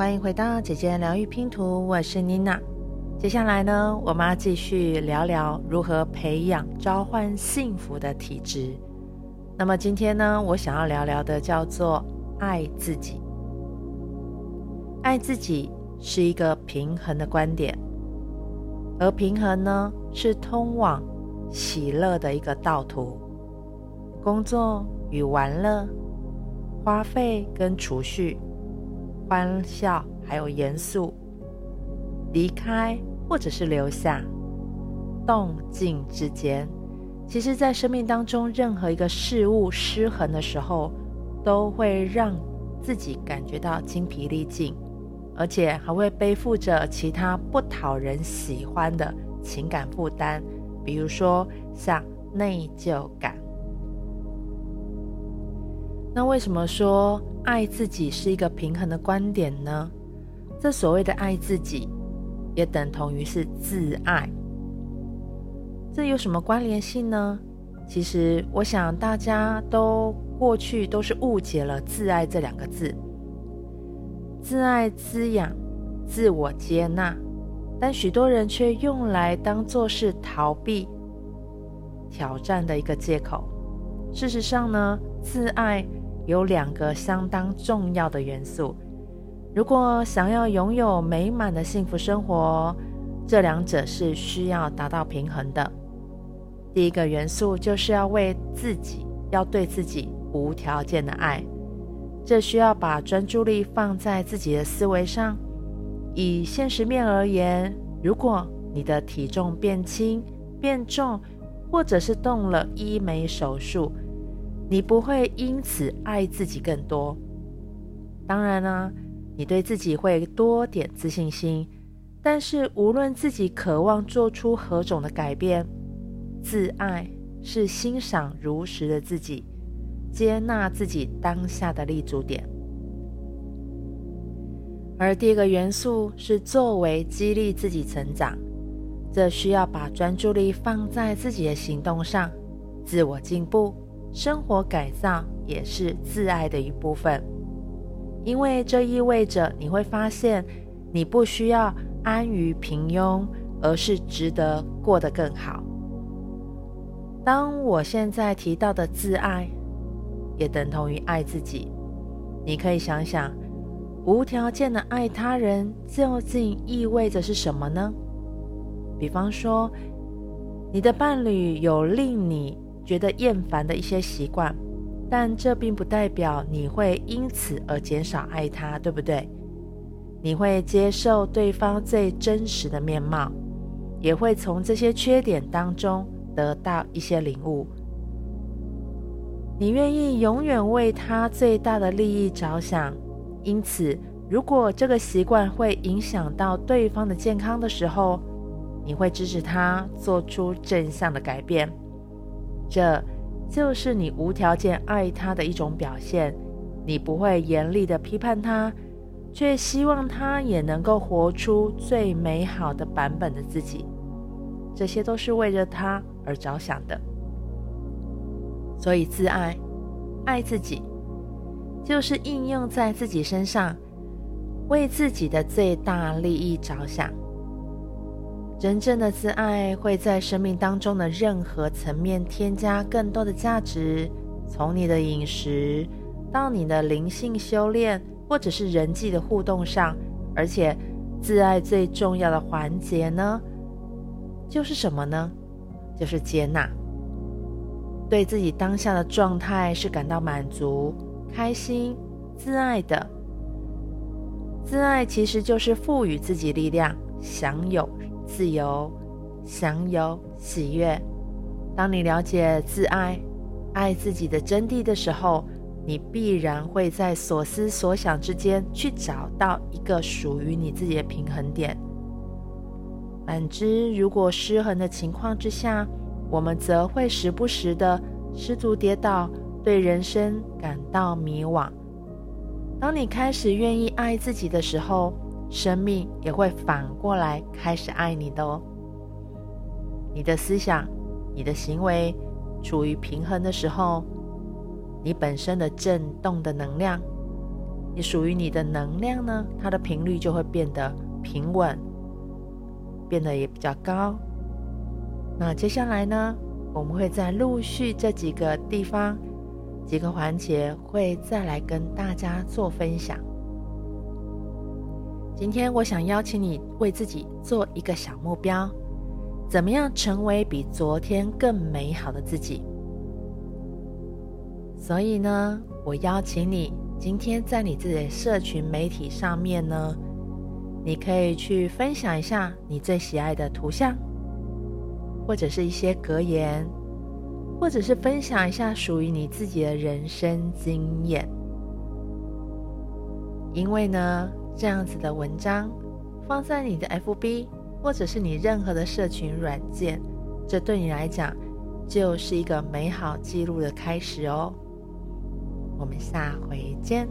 欢迎回到姐姐疗愈拼图，我是妮娜。接下来呢，我们要继续聊聊如何培养召唤幸福的体质。那么今天呢，我想要聊聊的叫做爱自己。爱自己是一个平衡的观点，而平衡呢，是通往喜乐的一个道途。工作与玩乐，花费跟储蓄，欢笑还有严肃，离开或者是留下，动静之间，其实，在生命当中，任何一个事物失衡的时候，都会让自己感觉到精疲力尽，而且还会背负着其他不讨人喜欢的情感负担，比如说像内疚感。那为什么说爱自己是一个平衡的观点呢？这所谓的爱自己，也等同于是自爱。这有什么关联性呢？其实，我想大家都过去都是误解了“自爱”这两个字。自爱滋养、自我接纳，但许多人却用来当做是逃避挑战的一个借口。事实上呢，自爱。有两个相当重要的元素，如果想要拥有美满的幸福生活，这两者是需要达到平衡的。第一个元素就是要为自己，要对自己无条件的爱，这需要把专注力放在自己的思维上。以现实面而言，如果你的体重变轻、变重，或者是动了医美手术，你不会因此爱自己更多，当然呢、你对自己会多点自信心。但是无论自己渴望做出何种的改变，自爱是欣赏如实的自己，接纳自己当下的立足点。而第一个元素是作为激励自己成长，这需要把专注力放在自己的行动上，自我进步。生活改造也是自爱的一部分，因为这意味着你会发现，你不需要安于平庸，而是值得过得更好。当我现在提到的自爱，也等同于爱自己。你可以想想，无条件的爱他人究竟意味着是什么呢？比方说，你的伴侣有令你觉得厌烦的一些习惯，但这并不代表你会因此而减少爱他，对不对？你会接受对方最真实的面貌，也会从这些缺点当中得到一些领悟。你愿意永远为他最大的利益着想，因此，如果这个习惯会影响到对方的健康的时候，你会支持他做出正向的改变。这就是你无条件爱他的一种表现。你不会严厉地批判他，却希望他也能够活出最美好的版本的自己。这些都是为着他而着想的。所以，自爱、爱自己，就是应用在自己身上，为自己的最大利益着想。真正的自爱会在生命当中的任何层面添加更多的价值，从你的饮食到你的灵性修炼，或者是人际的互动上。而且，自爱最重要的环节呢，就是什么呢？就是接纳，对自己当下的状态是感到满足、开心、自爱的。自爱其实就是赋予自己力量，享有。自由、享有喜悦。当你了解自爱、爱自己的真谛的时候，你必然会在所思所想之间去找到一个属于你自己的平衡点。反之，如果失衡的情况之下，我们则会时不时的失足跌倒，对人生感到迷惘。当你开始愿意爱自己的时候，生命也会反过来开始爱你的哦。你的思想、你的行为处于平衡的时候，你本身的振动的能量你属于你的能量呢，它的频率就会变得平稳，变得也比较高。那接下来呢，我们会在陆续这几个地方、几个环节，会再来跟大家做分享。今天我想邀请你为自己做一个小目标，怎么样成为比昨天更美好的自己？所以呢，我邀请你今天在你自己的社群媒体上面呢，你可以去分享一下你最喜爱的图像。或者是一些格言，或者是分享一下属于你自己的人生经验。因为呢，这样子的文章放在你的 FB，或者是你任何的社群软件，这对你来讲就是一个美好记录的开始哦。我们下回见。